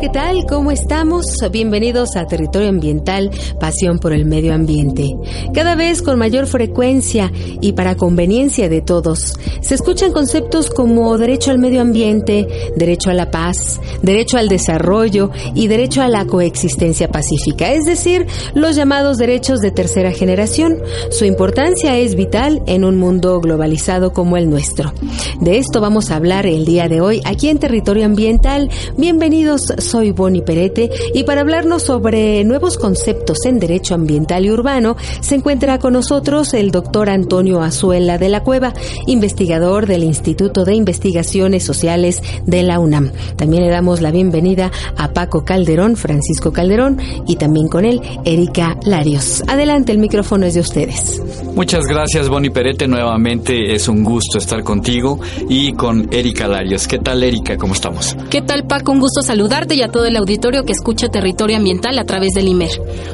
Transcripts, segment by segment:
¿Qué tal? ¿Cómo estamos? Bienvenidos a Territorio Ambiental, Pasión por el Medio Ambiente. Cada vez con mayor frecuencia y para conveniencia de todos, se escuchan conceptos como derecho al medio ambiente, derecho a la paz, derecho al desarrollo y derecho a la coexistencia pacífica, es decir, los llamados derechos de tercera generación. Su importancia es vital en un mundo globalizado como el nuestro. De esto vamos a hablar el día de hoy aquí en Territorio Ambiental. Bienvenidos soy Bonnie Perete y para hablarnos sobre nuevos conceptos en derecho ambiental y urbano se encuentra con nosotros el doctor Antonio Azuela de la Cueva, investigador del Instituto de Investigaciones Sociales de la UNAM. También le damos la bienvenida a Paco Calderón, Francisco Calderón y también con él Erika Larios. Adelante, el micrófono es de ustedes. Muchas gracias Bonnie Perete, nuevamente es un gusto estar contigo y con Erika Larios. ¿Qué tal Erika? ¿Cómo estamos? ¿Qué tal Paco? Un gusto saludar y a todo el auditorio que escucha Territorio Ambiental a través del IMER.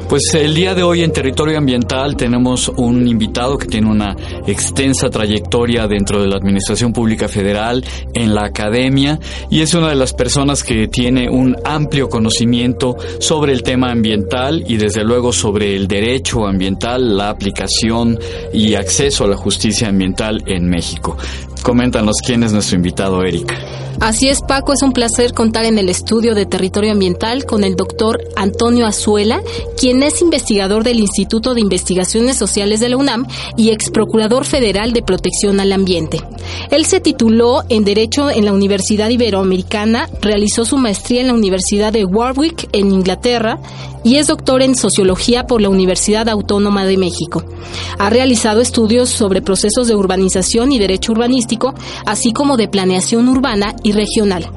Pues el día de hoy en Territorio Ambiental tenemos un invitado que tiene una extensa trayectoria dentro de la Administración Pública Federal, en la academia, y es una de las personas que tiene un amplio conocimiento sobre el tema ambiental y desde luego sobre el derecho ambiental, la aplicación y acceso a la justicia ambiental en México. Coméntanos quién es nuestro invitado, Erika. Así es, Paco, es un placer contar en el estudio de territorio ambiental con el doctor Antonio Azuela, quien es investigador del Instituto de Investigaciones Sociales de la UNAM y ex procurador federal de protección al ambiente. Él se tituló en Derecho en la Universidad Iberoamericana, realizó su maestría en la Universidad de Warwick en Inglaterra y es doctor en Sociología por la Universidad Autónoma de México. Ha realizado estudios sobre procesos de urbanización y derecho urbanístico, así como de planeación urbana y regional.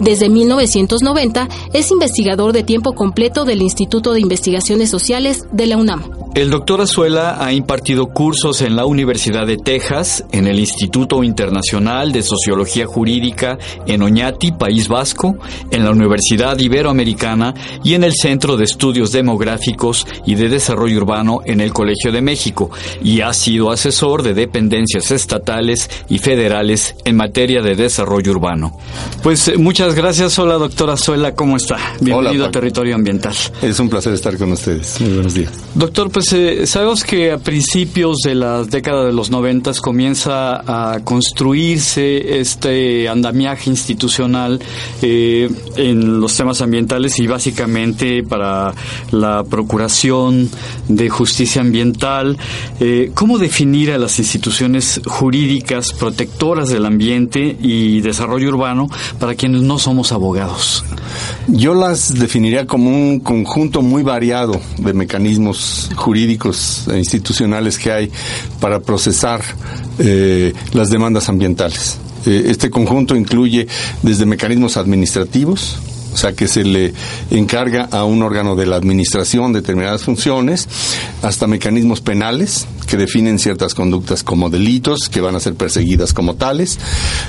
Desde 1990 es investigador de tiempo completo del Instituto de Investigaciones Sociales de la UNAM. El doctor Azuela ha impartido cursos en la Universidad de Texas, en el Instituto Internacional de Sociología Jurídica en Oñati, País Vasco, en la Universidad Iberoamericana y en el Centro de Estudios Demográficos y de Desarrollo Urbano en el Colegio de México, y ha sido asesor de dependencias estatales y federales en materia de desarrollo urbano. Pues eh, muchas gracias. Hola, doctora Azuela, ¿cómo está? Bienvenido a Territorio Ambiental. Es un placer estar con ustedes. Muy buenos días. Doctor, pues sabemos que a principios de la década de los noventas comienza a construirse este andamiaje institucional eh, en los temas ambientales y básicamente para la procuración de justicia ambiental. Eh, ¿Cómo definir a las instituciones jurídicas protectoras del ambiente y desarrollo urbano para quienes no somos abogados? Yo las definiría como un conjunto muy variado de mecanismos jurídicos e institucionales que hay para procesar eh, las demandas ambientales. Eh, este conjunto incluye desde mecanismos administrativos, o sea que se le encarga a un órgano de la administración determinadas funciones, hasta mecanismos penales que definen ciertas conductas como delitos que van a ser perseguidas como tales,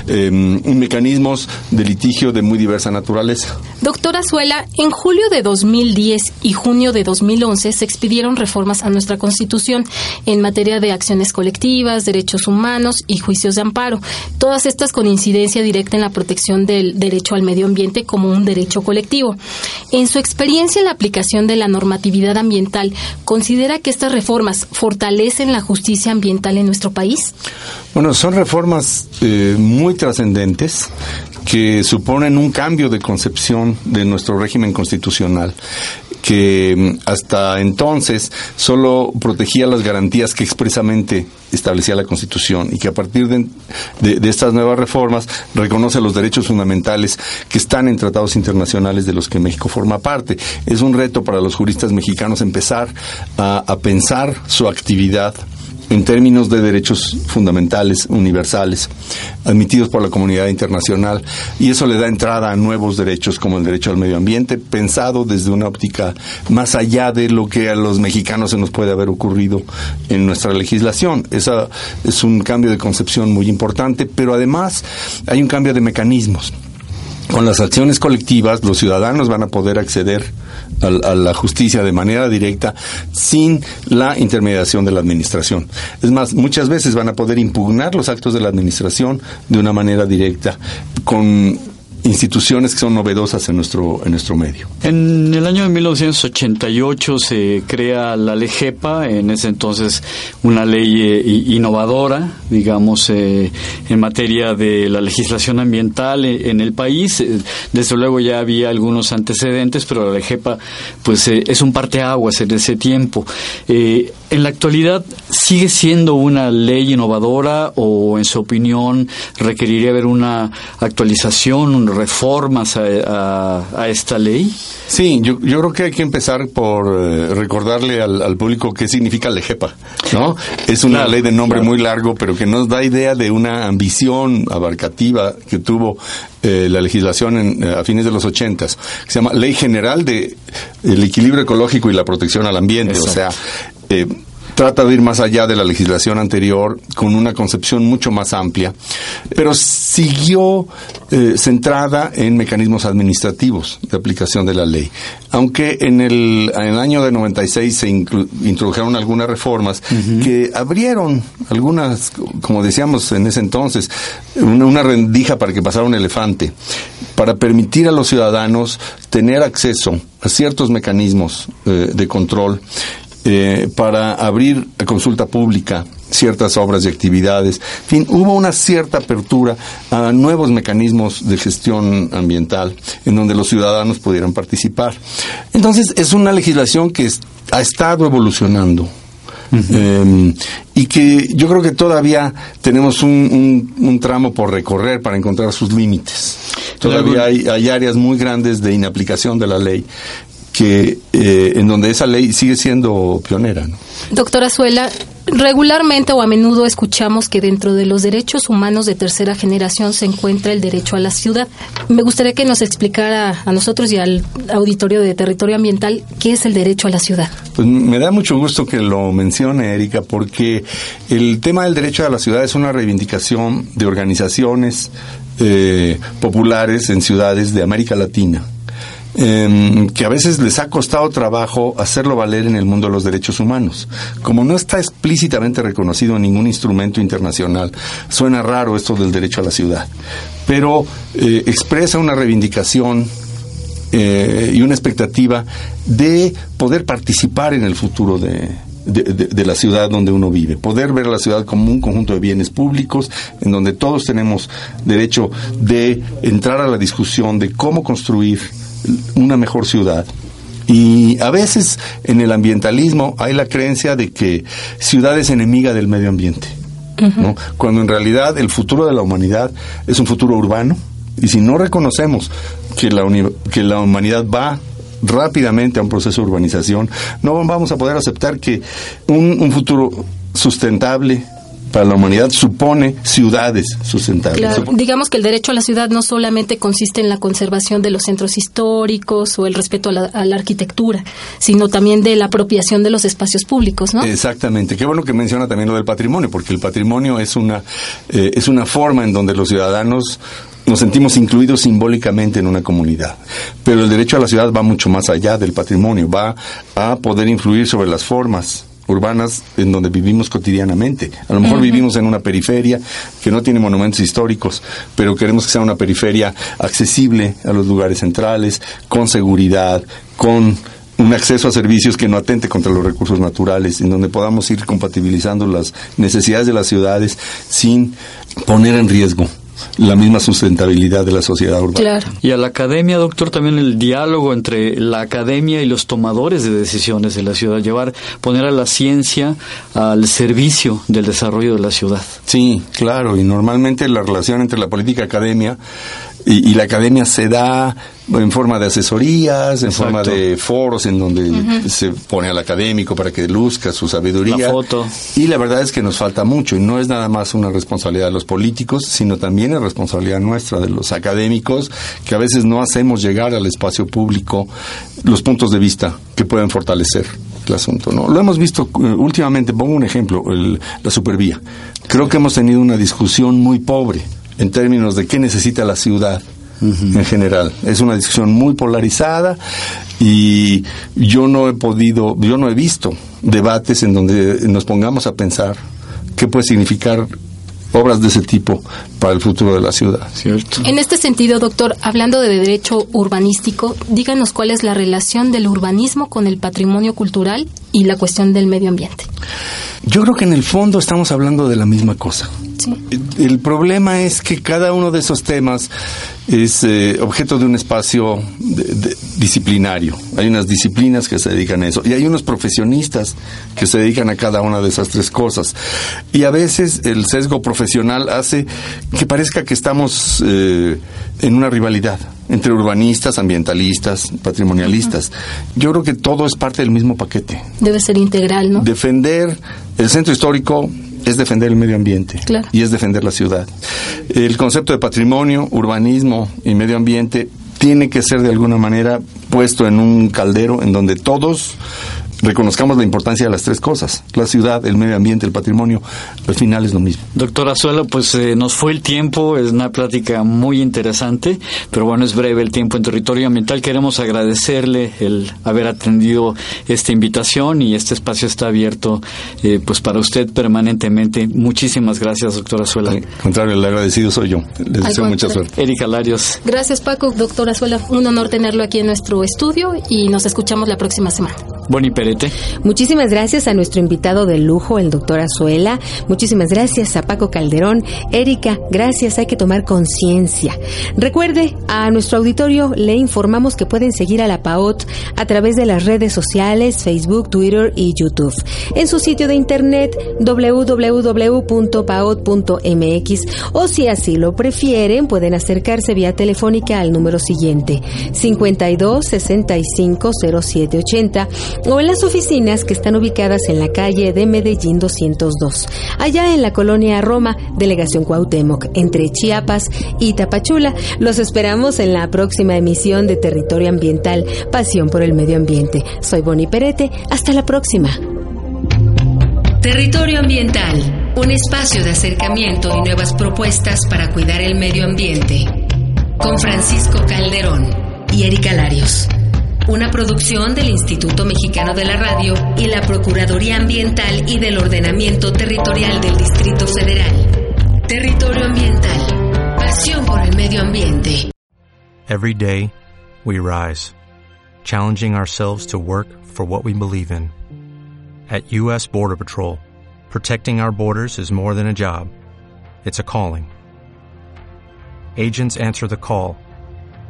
eh, mecanismos de litigio de muy diversa naturaleza. Doctora Azuela, en julio de 2010 y junio de 2011 se expidieron reformas a nuestra Constitución en materia de acciones colectivas, derechos humanos y juicios de amparo, todas estas con incidencia directa en la protección del derecho al medio ambiente como un derecho colectivo. En su experiencia en la aplicación de la normatividad ambiental, ¿considera que estas reformas fortalecen la justicia ambiental en nuestro país? Bueno, son reformas eh, muy trascendentes que suponen un cambio de concepción de nuestro régimen constitucional que mm, hasta entonces solo protegía las garantías que expresamente establecía la Constitución y que a partir de, estas nuevas reformas reconoce los derechos fundamentales que están en tratados internacionales de los que México forma parte. Es un reto para los juristas mexicanos empezar a pensar su actividad en términos de derechos fundamentales, universales, admitidos por la comunidad internacional, y eso le da entrada a nuevos derechos como el derecho al medio ambiente, pensado desde una óptica más allá de lo que a los mexicanos se nos puede haber ocurrido en nuestra legislación. Esa es un cambio de concepción muy importante, pero además hay un cambio de mecanismos. Con las acciones colectivas, los ciudadanos van a poder acceder a, la justicia de manera directa sin la intermediación de la administración. Es más, muchas veces van a poder impugnar los actos de la administración de una manera directa con instituciones que son novedosas en nuestro, en nuestro medio. En el año de 1988 se crea la LEGEPA, en ese entonces una ley eh, innovadora, digamos, eh, en materia de la legislación ambiental eh, en el país. Desde luego ya había algunos antecedentes, pero la LEGEPA pues es un parteaguas en ese tiempo. En la actualidad, ¿sigue siendo una ley innovadora o, en su opinión, requeriría haber una actualización, reformas a, esta ley? Sí, yo, yo, creo que hay que empezar por eh, recordarle al, público qué significa LEGEPA, ¿no? Es una ley de nombre muy largo, pero que nos da idea de una ambición abarcativa que tuvo eh, la legislación eh, a fines de los ochentas, que se llama Ley General de el Equilibrio Ecológico y la Protección al Ambiente, o sea, trata de ir más allá de la legislación anterior con una concepción mucho más amplia, pero siguió eh, centrada en mecanismos administrativos de aplicación de la ley. Aunque en el, en el año de 96 se introdujeron algunas reformas que abrieron algunas, como decíamos en ese entonces, una, rendija para que pasara un elefante, para permitir a los ciudadanos tener acceso a ciertos mecanismos eh, de control eh, para abrir a consulta pública ciertas obras y actividades. En fin, hubo una cierta apertura a nuevos mecanismos de gestión ambiental en donde los ciudadanos pudieran participar. Entonces, es una legislación que ha estado evolucionando. Em, y que yo creo que todavía tenemos un, tramo por recorrer para encontrar sus límites. Todavía hay, hay, áreas muy grandes de inaplicación de la ley que eh, en donde esa ley sigue siendo pionera. Doctora Suela, regularmente o a menudo escuchamos que dentro de los derechos humanos de tercera generación se encuentra el derecho a la ciudad. Me gustaría que nos explicara a nosotros y al auditorio de territorio ambiental qué es el derecho a la ciudad. Pues me da mucho gusto que lo mencione, Erika, porque el tema del derecho a la ciudad es una reivindicación de organizaciones eh, populares en ciudades de América Latina Em, que a veces les ha costado trabajo hacerlo valer en el mundo de los derechos humanos. Como no está explícitamente reconocido en ningún instrumento internacional, suena raro esto del derecho a la ciudad, pero eh, expresa una reivindicación eh, y una expectativa de poder participar en el futuro de, de, la ciudad donde uno vive, poder ver la ciudad como un conjunto de bienes públicos en donde todos tenemos derecho de entrar a la discusión de cómo construir una mejor ciudad. Y a veces en el ambientalismo hay la creencia de que ciudad es enemiga del medio ambiente, cuando en realidad el futuro de la humanidad es un futuro urbano. Y si no reconocemos que la, que la humanidad va rápidamente a un proceso de urbanización, no vamos a poder aceptar que un futuro sustentable, para la humanidad supone ciudades sustentables. digamos que el derecho a la ciudad no solamente consiste en la conservación de los centros históricos o el respeto a la, arquitectura, sino también de la apropiación de los espacios públicos, ¿no? Exactamente. Qué bueno que menciona también lo del patrimonio, porque el patrimonio es una eh, es una forma en donde los ciudadanos nos sentimos incluidos simbólicamente en una comunidad. Pero el derecho a la ciudad va mucho más allá del patrimonio, va a poder influir sobre las formas urbanas en donde vivimos cotidianamente. A lo mejor vivimos en una periferia que no tiene monumentos históricos, pero queremos que sea una periferia accesible a los lugares centrales, con seguridad, con un acceso a servicios que no atente contra los recursos naturales, en donde podamos ir compatibilizando las necesidades de las ciudades sin poner en riesgo la misma sustentabilidad de la sociedad urbana. Claro. Y a la academia, doctor, también el diálogo entre la academia y los tomadores de decisiones de la ciudad, llevar, poner a la ciencia al servicio del desarrollo de la ciudad. Sí, claro, y normalmente la relación entre la política y academia y, y la academia se da en forma de asesorías, en Exacto. forma de foros en donde se pone al académico para que luzca su sabiduría. La foto. Y la verdad es que nos falta mucho y no es nada más una responsabilidad de los políticos, sino también es responsabilidad nuestra de los académicos que a veces no hacemos llegar al espacio público los puntos de vista que pueden fortalecer el asunto. ¿no? Lo hemos visto eh, últimamente, pongo un ejemplo, el- la supervía. Creo que hemos tenido una discusión muy pobre en términos de qué necesita la ciudad en general. Es una discusión muy polarizada y yo no he podido, yo no he visto debates en donde nos pongamos a pensar qué puede significar obras de ese tipo para el futuro de la ciudad. ¿Cierto? En este sentido, doctor, hablando de derecho urbanístico, díganos cuál es la relación del urbanismo con el patrimonio cultural y la cuestión del medio ambiente. Yo creo que en el fondo estamos hablando de la misma cosa. Sí. El problema es que cada uno de esos temas es eh, objeto de un espacio de- de- disciplinario. Hay unas disciplinas que se dedican a eso y hay unos profesionistas que se dedican a cada una de esas tres cosas. Y a veces el sesgo profesional hace que parezca que estamos eh, en una rivalidad entre urbanistas, ambientalistas, patrimonialistas. Yo creo que todo es parte del mismo paquete. Debe ser integral, ¿no? Defender el centro histórico es defender el medio ambiente Claro. y es defender la ciudad. El concepto de patrimonio, urbanismo y medio ambiente tiene que ser de alguna manera puesto en un caldero en donde todos reconozcamos la importancia de las tres cosas. La ciudad, el medio ambiente, el patrimonio, al final es lo mismo. Doctora Azuela, pues eh, nos fue el tiempo, es una plática muy interesante, pero bueno, es breve el tiempo en territorio ambiental. Queremos agradecerle el haber atendido esta invitación y este espacio está abierto eh, pues para usted permanentemente. Muchísimas gracias, doctora Azuela. Al contrario, el agradecido soy yo. Les deseo mucha suerte. Erika Larios. Gracias, Paco. Doctora Azuela, un honor tenerlo aquí en nuestro estudio y nos escuchamos la próxima semana. Boni Perete. Muchísimas gracias a nuestro invitado de lujo, el doctor Azuela. Muchísimas gracias a Paco Calderón. Erika, gracias, hay que tomar conciencia. Recuerde, a nuestro auditorio le informamos que pueden seguir a la PAOT a través de las redes sociales, Facebook, Twitter y YouTube. En su sitio de internet www.paot.mx o si así lo prefieren, pueden acercarse vía telefónica al número siguiente 52 65 07 80 o en las oficinas que están ubicadas en la calle de Medellín 202, allá en la colonia Roma, delegación Cuauhtémoc, entre Chiapas y Tapachula. Los esperamos en la próxima emisión de Territorio Ambiental, Pasión por el Medio Ambiente. Soy Boni Perete, hasta la próxima. Territorio Ambiental, un espacio de acercamiento y nuevas propuestas para cuidar el medio ambiente. Con Francisco Calderón y Erika Larios. Una producción del Instituto Mexicano de la Radio y la Procuraduría Ambiental y del Ordenamiento Territorial del Distrito Federal. Territorio Ambiental, pasión por el medio ambiente. Every day, we rise, challenging ourselves to work for what we believe in. At U.S. Border Patrol, protecting our borders is more than a job, it's a calling. Agents answer the call,